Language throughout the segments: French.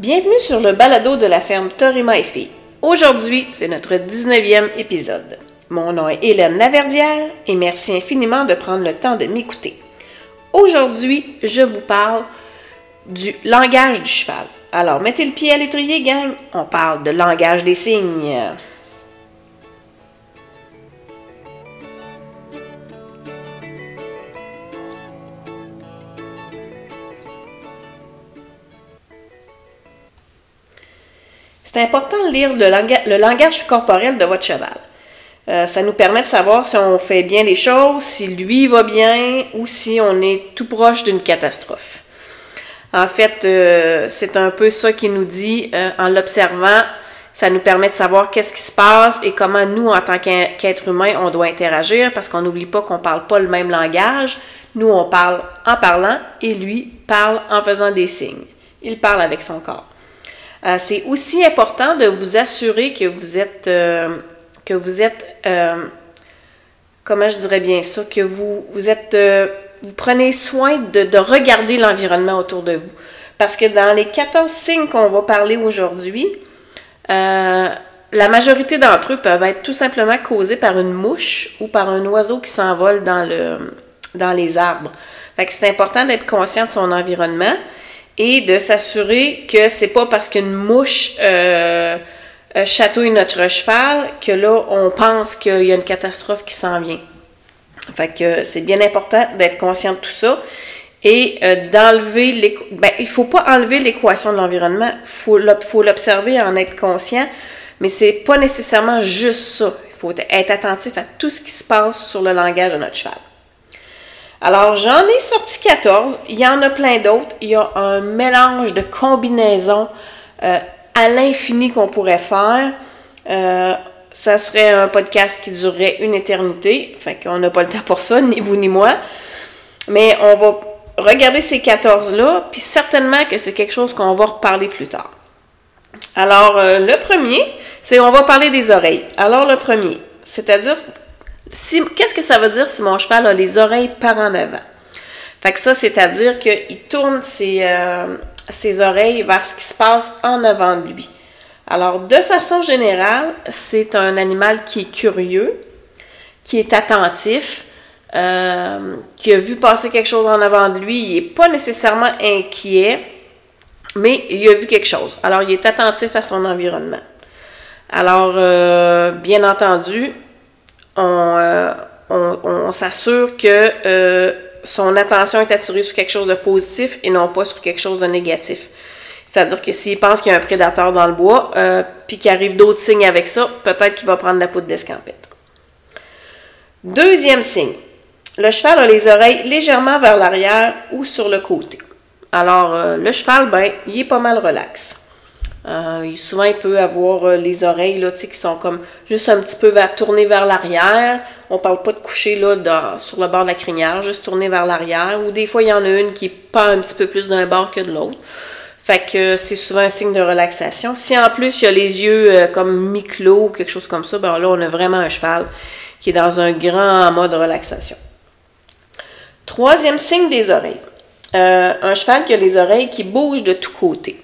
Bienvenue sur le balado de la ferme Torima et. Aujourd'hui, c'est notre 19e épisode. Mon nom est Hélène Laverdière et merci infiniment de prendre le temps de m'écouter. Aujourd'hui, je vous parle du langage du cheval. Alors, mettez le pied à l'étrier, gang. On parle de langage des signes. C'est important de lire le, langage corporel de votre cheval. Euh, ça nous permet de savoir si on fait bien les choses, si lui va bien ou si on est tout proche d'une catastrophe. En fait, euh, c'est un peu ça qui nous dit euh, en l'observant. Ça nous permet de savoir qu'est-ce qui se passe et comment nous, en tant qu'être humain, on doit interagir parce qu'on n'oublie pas qu'on ne parle pas le même langage. Nous, on parle en parlant et lui parle en faisant des signes. Il parle avec son corps. Euh, c'est aussi important de vous assurer que vous êtes, euh, que vous êtes, euh, comment je dirais bien ça, que vous, vous êtes, vous prenez soin de, de regarder l'environnement autour de vous. Parce que dans les 14 signes qu'on va parler aujourd'hui, la majorité d'entre eux peuvent être tout simplement causés par une mouche ou par un oiseau qui s'envole dans, le, dans les arbres. Fait que c'est important d'être conscient de son environnement et de s'assurer que c'est pas parce qu'une mouche euh, euh, chatouille notre cheval que là, on pense qu'il y a une catastrophe qui s'en vient. Fait que c'est bien important d'être conscient de tout ça et euh, d'enlever les. Ben, il faut pas enlever l'équation de l'environnement, il faut l'observer en être conscient, mais c'est pas nécessairement juste ça. Il faut être attentif à tout ce qui se passe sur le langage de notre cheval. Alors, j'en ai sorti 14. Il y en a plein d'autres. Il y a un mélange de combinaisons euh, à l'infini qu'on pourrait faire. Euh, ça serait un podcast qui durerait une éternité. Fait qu'on n'a pas le temps pour ça, ni vous ni moi. Mais on va regarder ces 14-là, puis certainement que c'est quelque chose qu'on va reparler plus tard. Alors, euh, le premier, c'est on va parler des oreilles. Alors, le premier, c'est-à-dire qu'est-ce que ça veut dire si mon cheval a les oreilles par en avant? Fait que ça, c'est-à-dire qu'il tourne euh, ses, oreilles vers ce qui se passe en avant de lui. Alors, de façon générale, c'est un animal qui est curieux, qui est attentif, euh, qui a vu passer quelque chose en avant de lui. Il n'est pas nécessairement inquiet, mais il a vu quelque chose. Alors, il est attentif à son environnement. Alors, euh, bien entendu, euh, on, s'assure que euh, son attention est attirée sur quelque chose de positif et non pas sur quelque chose de négatif. C'est-à-dire que s'il pense qu'il y a un prédateur dans le bois, euh, puis qu'il arrive d'autres signes avec ça, peut-être qu'il va prendre la poudre d'escampette. Deuxième signe, le cheval a les oreilles légèrement vers l'arrière ou sur le côté. Alors, le cheval, ben, il est pas mal relax. Euh, souvent, il peut avoir euh, les oreilles là, qui sont comme juste un petit peu tournées vers l'arrière. On parle pas de coucher là, sur le bord de la crinière, juste tourner vers l'arrière. Ou des fois, il y en a une qui pas un petit peu plus d'un bord que de l'autre. Fait que c'est souvent un signe de relaxation. Si en plus il y a les yeux euh, comme mi-clos ou quelque chose comme ça, ben là, on a vraiment un cheval qui est dans un grand mode relaxation. Troisième signe des oreilles. un cheval qui a les oreilles qui bougent de tous côtés.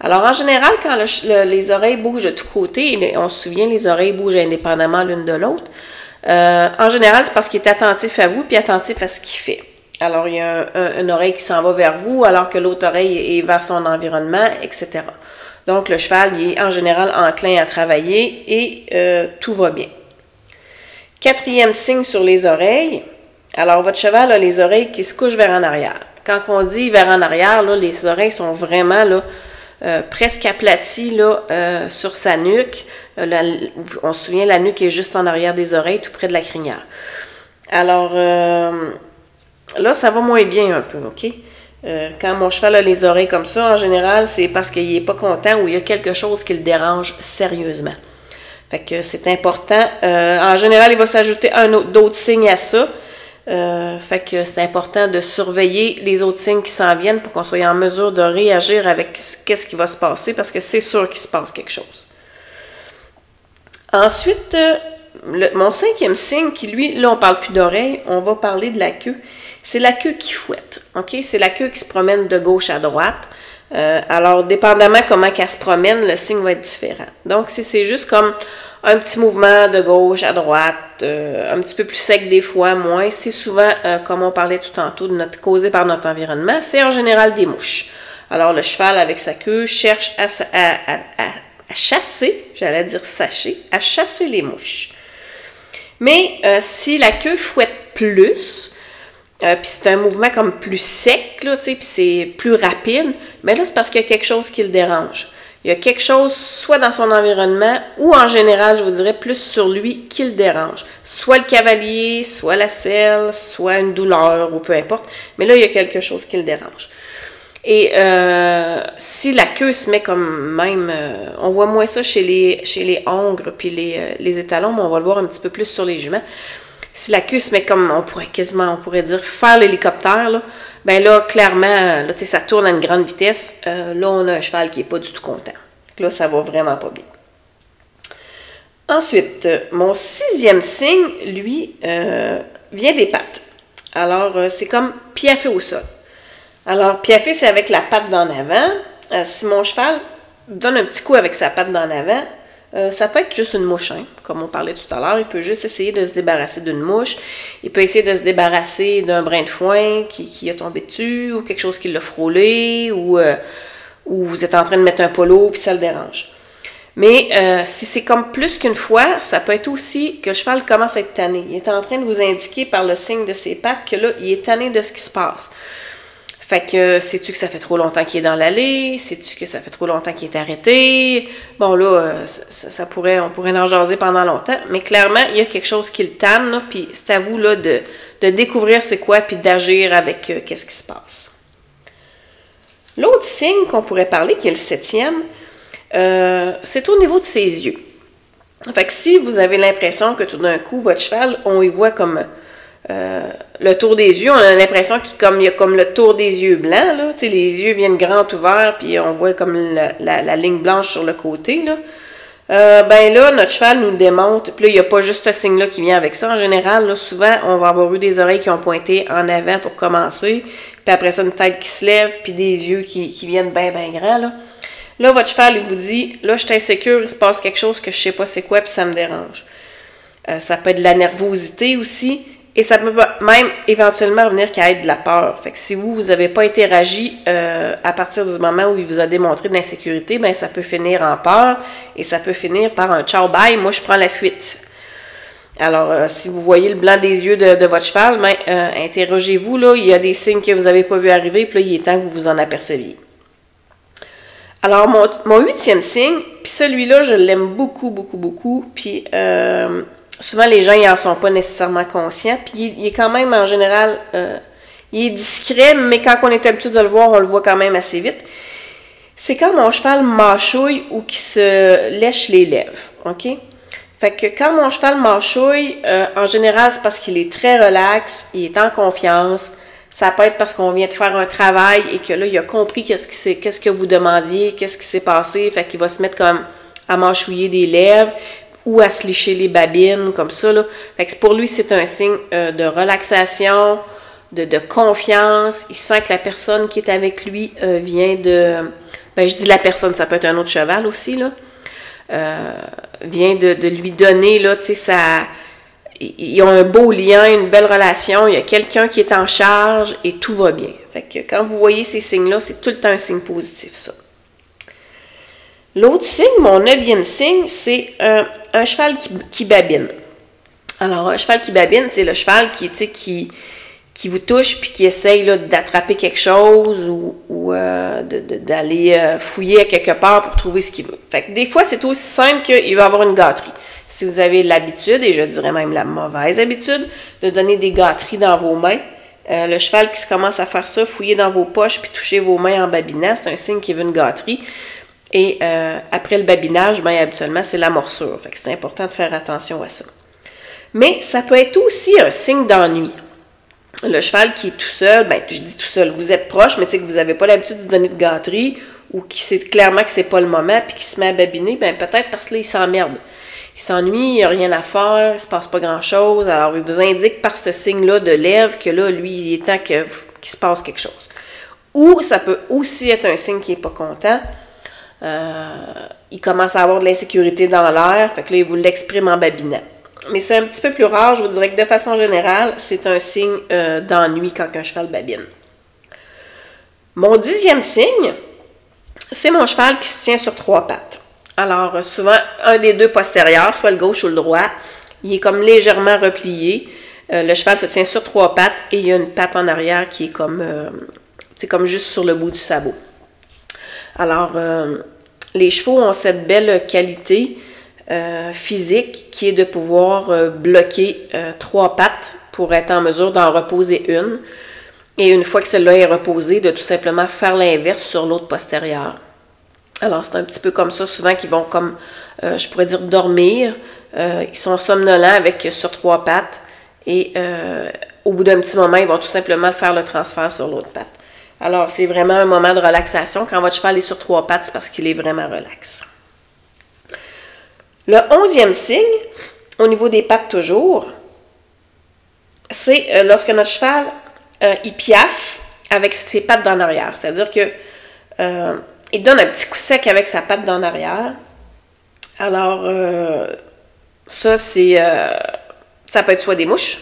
Alors, en général, quand les oreilles bougent de tous côtés, on se souvient, les oreilles bougent indépendamment l'une de l'autre. Euh, en général, c'est parce qu'il est attentif à vous puis attentif à ce qu'il fait. Alors, il y a une oreille qui s'en va vers vous, alors que l'autre oreille est vers son environnement, etc. Donc, le cheval, il est en général enclin à travailler et euh, tout va bien. Quatrième signe sur les oreilles. Alors, votre cheval a les oreilles qui se couchent vers en arrière. Quand on dit vers en arrière, là, les oreilles sont vraiment là, euh, presque aplati là, euh, sur sa nuque. Euh, on se souvient, la nuque est juste en arrière des oreilles, tout près de la crinière. Alors, là, ça va moins bien un peu, OK? quand mon cheval a les oreilles comme ça, en général, c'est parce qu'il n'est pas content ou il y a quelque chose qui le dérange sérieusement. Fait que c'est important. en général, il va s'ajouter un autre, d'autres signes à ça. Euh, fait que c'est important de surveiller les autres signes qui s'en viennent pour qu'on soit en mesure de réagir avec qu'est-ce qui va se passer parce que c'est sûr qu'il se passe quelque chose. Ensuite, euh, mon cinquième signe, qui lui, là on parle plus d'oreille, on va parler de la queue. C'est la queue qui fouette. ok? C'est la queue qui se promène de gauche à droite. Euh, alors, dépendamment comment qu'elle se promène, le signe va être différent. Donc, si c'est juste comme un petit mouvement de gauche à droite, euh, un petit peu plus sec des fois, moins, c'est souvent, euh, comme on parlait tout tantôt, de notre, causé par notre environnement, c'est en général des mouches. Alors, le cheval, avec sa queue, cherche à, chasser, j'allais dire sacher, à chasser les mouches. Mais si la queue fouette plus, euh, puis c'est un mouvement comme plus sec, puis c'est plus rapide. Mais là, c'est parce qu'il y a quelque chose qui le dérange. Il y a quelque chose, soit dans son environnement, ou en général, je vous dirais, plus sur lui qui le dérange. Soit le cavalier, soit la selle, soit une douleur, ou peu importe. Mais là, il y a quelque chose qui le dérange. Et euh, si la queue se met comme même, euh, on voit moins ça chez les, chez les hongres puis les, les étalons, mais on va le voir un petit peu plus sur les juments si la queue se met comme, on pourrait quasiment, on pourrait dire, faire l'hélicoptère, là, ben là, clairement, là, ça tourne à une grande vitesse. Euh, là, on a un cheval qui n'est pas du tout content. Là, ça va vraiment pas bien. Ensuite, euh, mon sixième signe, lui, euh, vient des pattes. Alors, c'est comme piaffer au sol. Alors, piaffer, c'est avec la patte d'en avant. si mon cheval donne un petit coup avec sa patte d'en avant, euh, ça peut être juste une mouche, hein, comme on parlait tout à l'heure. Il peut juste essayer de se débarrasser d'une mouche. Il peut essayer de se débarrasser d'un brin de foin qui, qui, a tombé dessus, ou quelque chose qui l'a frôlé, ou, euh, ou vous êtes en train de mettre un polo puis ça le dérange. Mais euh, si c'est comme plus qu'une fois, ça peut être aussi que le cheval commence à être tanné. Il est en train de vous indiquer par le signe de ses pattes que là, il est tanné de ce qui se passe. Fait que, sais-tu que ça fait trop longtemps qu'il est dans l'allée? Sais-tu que ça fait trop longtemps qu'il est arrêté? Bon, là, euh, ça, pourrait, on pourrait en jaser pendant longtemps, mais clairement, il y a quelque chose qui le tanne, puis c'est à vous, là, de, découvrir c'est quoi, puis d'agir avec euh, qu'est-ce qui se passe. L'autre signe qu'on pourrait parler, qui est le septième, euh, c'est au niveau de ses yeux. Fait que si vous avez l'impression que tout d'un coup, votre cheval, on y voit comme euh, le tour des yeux, on a l'impression qu'il comme, y a comme le tour des yeux blancs, là. les yeux viennent grands ouverts, puis on voit comme la, ligne blanche sur le côté, là. Euh, ben là, notre cheval nous démonte, puis là, il n'y a pas juste ce signe-là qui vient avec ça. En général, souvent, on va avoir eu des oreilles qui ont pointé en avant pour commencer, puis après ça, une tête qui se lève, puis des yeux qui, viennent bien, bien grands, là. Là, votre cheval, il vous dit, là, je suis insécure, il se passe quelque chose que je sais pas c'est quoi, puis ça me dérange. Euh, ça peut être de la nervosité aussi. Et ça peut même éventuellement venir qu'à être de la peur. Fait que si vous, vous n'avez pas interagi euh, à partir du moment où il vous a démontré de l'insécurité, ben ça peut finir en peur et ça peut finir par un ciao bye, moi je prends la fuite. Alors, euh, si vous voyez le blanc des yeux de, votre cheval, ben, euh, interrogez-vous, là, il y a des signes que vous n'avez pas vu arriver, puis là, il est temps que vous vous en aperceviez. Alors, mon, mon huitième signe, puis celui-là, je l'aime beaucoup, beaucoup, beaucoup, puis souvent les gens n'en sont pas nécessairement conscients. Puis il, est quand même en général, euh, il est discret, mais quand on est habitué de le voir, on le voit quand même assez vite. C'est quand mon cheval mâchouille ou qui se lèche les lèvres, ok? Fait que quand mon cheval mâchouille, euh, en général, c'est parce qu'il est très relax, il est en confiance. Ça peut être parce qu'on vient de faire un travail et que là, il a compris qu'est-ce, qu'est-ce que vous demandiez, qu'est-ce qui s'est passé. Fait qu'il va se mettre comme à mâchouiller des lèvres ou à se licher les babines, comme ça. Là. Fait que pour lui, c'est un signe euh, de relaxation, de, confiance. Il sent que la personne qui est avec lui euh, vient de... Ben, je dis la personne, ça peut être un autre cheval aussi, là. Euh, vient de, lui donner, là, tu sais, ça... Ils ont un beau lien, une belle relation, il y a quelqu'un qui est en charge et tout va bien. Fait que quand vous voyez ces signes-là, c'est tout le temps un signe positif, ça. L'autre signe, mon neuvième signe, c'est un, cheval qui, babine. Alors, un cheval qui babine, c'est le cheval qui, qui, qui vous touche puis qui essaye d'attraper quelque chose ou, euh, d'aller euh, fouiller à quelque part pour trouver ce qu'il veut. Fait que des fois, c'est aussi simple qu'il va avoir une gâterie. Si vous avez l'habitude, et je dirais même la mauvaise habitude, de donner des gâteries dans vos mains, euh, le cheval qui se commence à faire ça, fouiller dans vos poches puis toucher vos mains en babinant, c'est un signe qu'il veut une gâterie. Et euh, après le babinage, bien, habituellement, c'est la morsure. Fait que c'est important de faire attention à ça. Mais ça peut être aussi un signe d'ennui. Le cheval qui est tout seul, ben, je dis tout seul, vous êtes proche, mais que vous n'avez pas l'habitude de donner de gâterie ou qui sait clairement que c'est pas le moment puis qui se met à babiner, ben, peut-être parce que là, il s'emmerde. Il s'ennuie, il n'y a rien à faire, il se passe pas grand-chose. Alors, il vous indique par ce signe-là de lèvre que là, lui, il est temps qu'il se passe quelque chose. Ou ça peut aussi être un signe qui n'est pas content. Euh, il commence à avoir de l'insécurité dans l'air, fait que là, il vous l'exprime en babinant. Mais c'est un petit peu plus rare, je vous dirais que de façon générale, c'est un signe euh, d'ennui quand un cheval babine. Mon dixième signe, c'est mon cheval qui se tient sur trois pattes. Alors, souvent, un des deux postérieurs, soit le gauche ou le droit, il est comme légèrement replié. Euh, le cheval se tient sur trois pattes et il y a une patte en arrière qui est comme, comme juste sur le bout du sabot. Alors, euh, les chevaux ont cette belle qualité euh, physique qui est de pouvoir euh, bloquer trois pattes pour être en mesure d'en reposer une. Et une fois que celle-là est reposée, de tout simplement faire l'inverse sur l'autre postérieure. Alors, c'est un petit peu comme ça, souvent qu'ils vont comme, je pourrais dire, dormir. ils sont somnolents avec sur trois pattes. Et au bout d'un petit moment, ils vont tout simplement faire le transfert sur l'autre patte. Alors, c'est vraiment un moment de relaxation. Quand votre cheval est sur trois pattes, c'est parce qu'il est vraiment relax. Le onzième signe, au niveau des pattes toujours, c'est euh, lorsque notre cheval, euh, il piaffe avec ses pattes d'en arrière. C'est-à-dire que euh, il donne un petit coup sec avec sa patte d'en arrière. Alors, ça, c'est... ça peut être soit des mouches,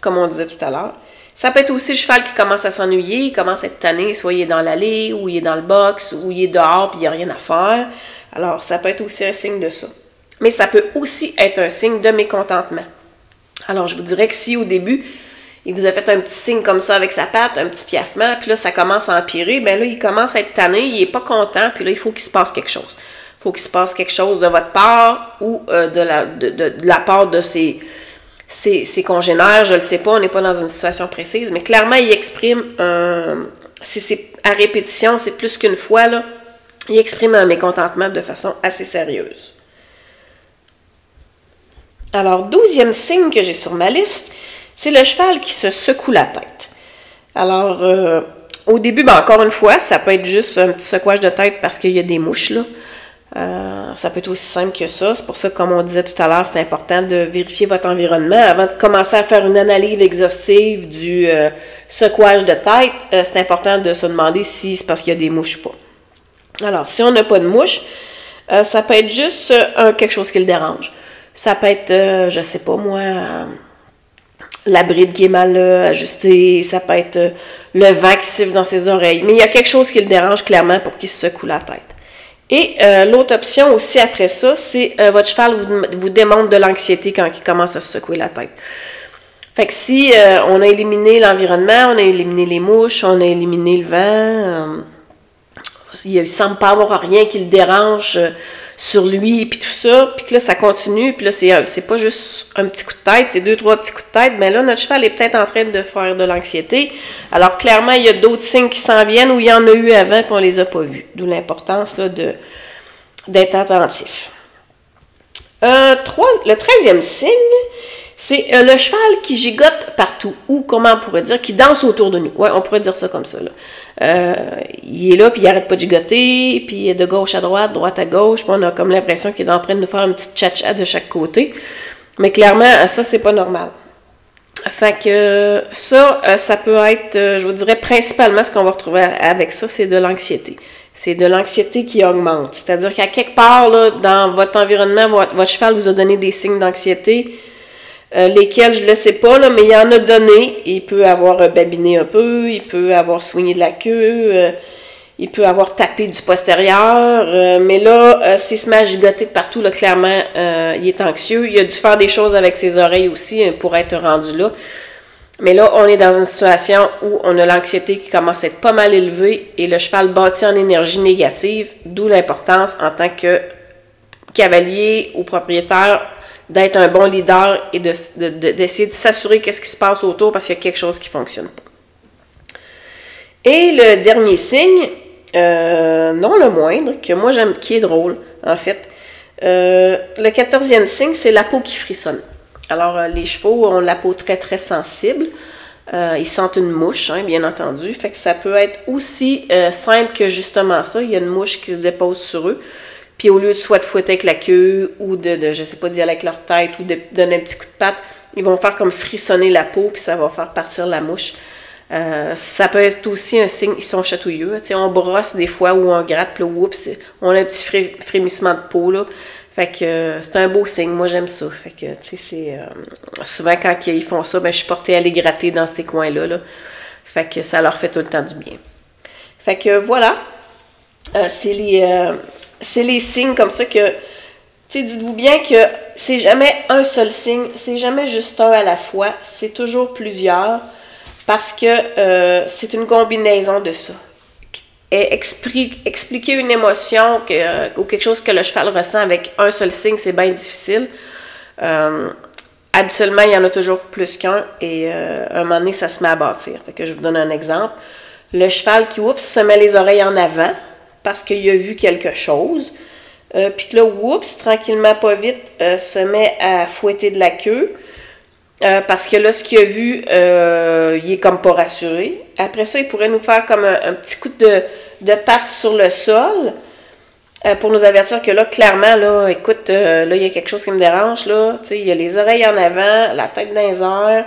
comme on disait tout à l'heure. Ça peut être aussi le cheval qui commence à s'ennuyer, il commence à être tanné, soit il est dans l'allée, ou il est dans le box, ou il est dehors, puis il n'y a rien à faire. Alors, ça peut être aussi un signe de ça. Mais ça peut aussi être un signe de mécontentement. Alors, je vous dirais que si au début, il vous a fait un petit signe comme ça avec sa patte, un petit piaffement, puis là, ça commence à empirer, bien là, il commence à être tanné, il n'est pas content, puis là, il faut qu'il se passe quelque chose. Il faut qu'il se passe quelque chose de votre part ou euh, de, la, de, la part de ses, ses, congénères, je ne le sais pas, on n'est pas dans une situation précise, mais clairement, il exprime un. C'est à répétition, c'est plus qu'une fois, là. Il exprime un mécontentement de façon assez sérieuse. Alors, douzième signe que j'ai sur ma liste, c'est le cheval qui se secoue la tête. Alors, euh, au début, ben encore une fois, ça peut être juste un petit secouage de tête parce qu'il y a des mouches, là. Euh, ça peut être aussi simple que ça. C'est pour ça comme on disait tout à l'heure, c'est important de vérifier votre environnement avant de commencer à faire une analyse exhaustive du euh, secouage de tête. Euh, c'est important de se demander si c'est parce qu'il y a des mouches ou pas. Alors, si on n'a pas de mouches, ça peut être juste quelque chose qui le dérange. Ça peut être, je sais pas moi, la bride qui est mal ajustée, ça peut être le vent qui siffle dans ses oreilles. Mais il y a quelque chose qui le dérange clairement pour qu'il se secoue la tête. Et euh, l'autre option aussi après ça, c'est euh, votre cheval vous, vous démontre de l'anxiété quand il commence à se secouer la tête. Fait que si euh, on a éliminé l'environnement, on a éliminé les mouches, on a éliminé le vent, il ne semble pas avoir rien qui le dérange sur lui, puis tout ça, puis que là, ça continue, puis là, c'est, pas juste un petit coup de tête, c'est deux, trois petits coups de tête, mais là, notre cheval est peut-être en train de faire de l'anxiété. Alors, clairement, il y a d'autres signes qui s'en viennent où il y en a eu avant, puis on les a pas vus. D'où l'importance, d'être attentif. Euh, le treizième signe, c'est euh, le cheval qui gigote partout, ou comment on pourrait dire, qui danse autour de nous. Ouais, on pourrait dire ça comme ça. Euh, il est là, puis il arrête pas de gigoter, puis de gauche à droite, droite à gauche, puis on a comme l'impression qu'il est en train de nous faire une petite tcha de chaque côté. Mais clairement, ça, c'est pas normal. Fait que ça, euh, ça peut être, je vous dirais principalement ce qu'on va retrouver avec ça, c'est de l'anxiété. C'est de l'anxiété qui augmente. C'est-à-dire qu'à quelque part, là, dans votre environnement, votre cheval vous a donné des signes d'anxiété euh, lesquels je ne le sais pas, là, mais il y en a donné. Il peut avoir babiné un peu, il peut avoir soigné de la queue, euh, il peut avoir tapé du postérieur, euh, mais là, s'il se met à gigoter de partout, là, clairement, il est anxieux. Il a dû faire des choses avec ses oreilles aussi hein, pour être rendu là. Mais là, on est dans une situation où on a l'anxiété qui commence à être pas mal élevée et le cheval bâti en énergie négative, d'où l'importance en tant que cavalier ou propriétaire d'être un bon leader et d'essayer de, s'assurer qu'est-ce qui se passe autour parce qu'il y a quelque chose qui ne fonctionne. Et le dernier signe, euh, non le moindre, que moi j'aime, qui est drôle en fait, euh, le quatorzième signe, c'est la peau qui frissonne. Alors euh, les chevaux ont la peau très très sensible. ils sentent une mouche, hein, bien entendu. Fait que ça peut être aussi simple que justement ça. Il y a une mouche qui se dépose sur eux. Puis au lieu de soit de fouetter avec la queue ou de, de je sais pas, d'y aller avec leur tête ou de donner un petit coup de patte, ils vont faire comme frissonner la peau, puis ça va faire partir la mouche. Euh, ça peut être aussi un signe, ils sont chatouilleux. sais, on brosse des fois ou on gratte, puis oups, on a un petit frémissement de peau. Là. Fait que euh, c'est un beau signe. Moi, j'aime ça. Fait que, tu sais, c'est. Euh, souvent, quand ils font ça, ben, je suis portée à les gratter dans ces coins-là. Là. Fait que ça leur fait tout le temps du bien. Fait que voilà. c'est les, c'est les signes comme ça que. Tu dites-vous bien que c'est jamais un seul signe, c'est jamais juste un à la fois, c'est toujours plusieurs parce que euh, c'est une combinaison de ça. Et expliquer une émotion ou quelque chose que le cheval ressent avec un seul signe, c'est bien difficile. Euh, habituellement, il y en a toujours plus qu'un et euh, un moment donné, ça se met à bâtir. que je vous donne un exemple. Le cheval qui, oups, se met les oreilles en avant parce qu'il a vu quelque chose. Puis là, oups, tranquillement, pas vite, se met à fouetter de la queue. Euh, parce que là, ce qu'il a vu, euh, il est comme pas rassuré. Après ça, il pourrait nous faire comme un, petit coup de, de patte sur le sol euh, pour nous avertir que là, clairement, là, écoute, là, il y a quelque chose qui me dérange. Là. Il y a les oreilles en avant, la tête dans les airs.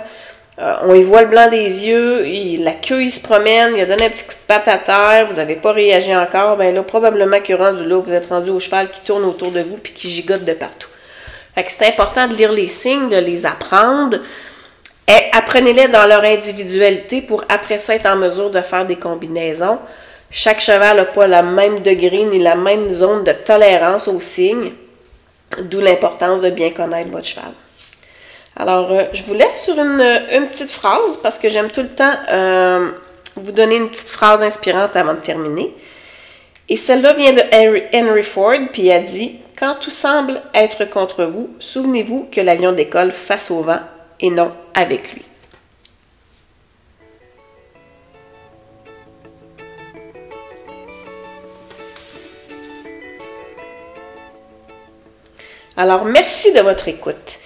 On y voit le blanc des yeux, la queue, il se promène, il a donné un petit coup de patte à terre, vous n'avez pas réagi encore, ben là, probablement que rendu là, vous êtes rendu au cheval qui tourne autour de vous puis qui gigote de partout. Fait que c'est important de lire les signes, de les apprendre. Et apprenez-les dans leur individualité pour après ça être en mesure de faire des combinaisons. Chaque cheval n'a pas le même degré ni la même zone de tolérance aux signes, d'où l'importance de bien connaître votre cheval. Alors, euh, je vous laisse sur une, petite phrase parce que j'aime tout le temps euh, vous donner une petite phrase inspirante avant de terminer. Et celle-là vient de Henry Ford, puis elle dit quand tout semble être contre vous, souvenez-vous que l'avion décolle face au vent et non avec lui. Alors, merci de votre écoute.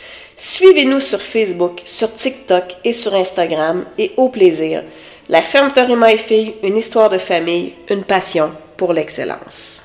Suivez-nous sur Facebook, sur TikTok et sur Instagram et au plaisir. La ferme Torima et Filles, une histoire de famille, une passion pour l'excellence.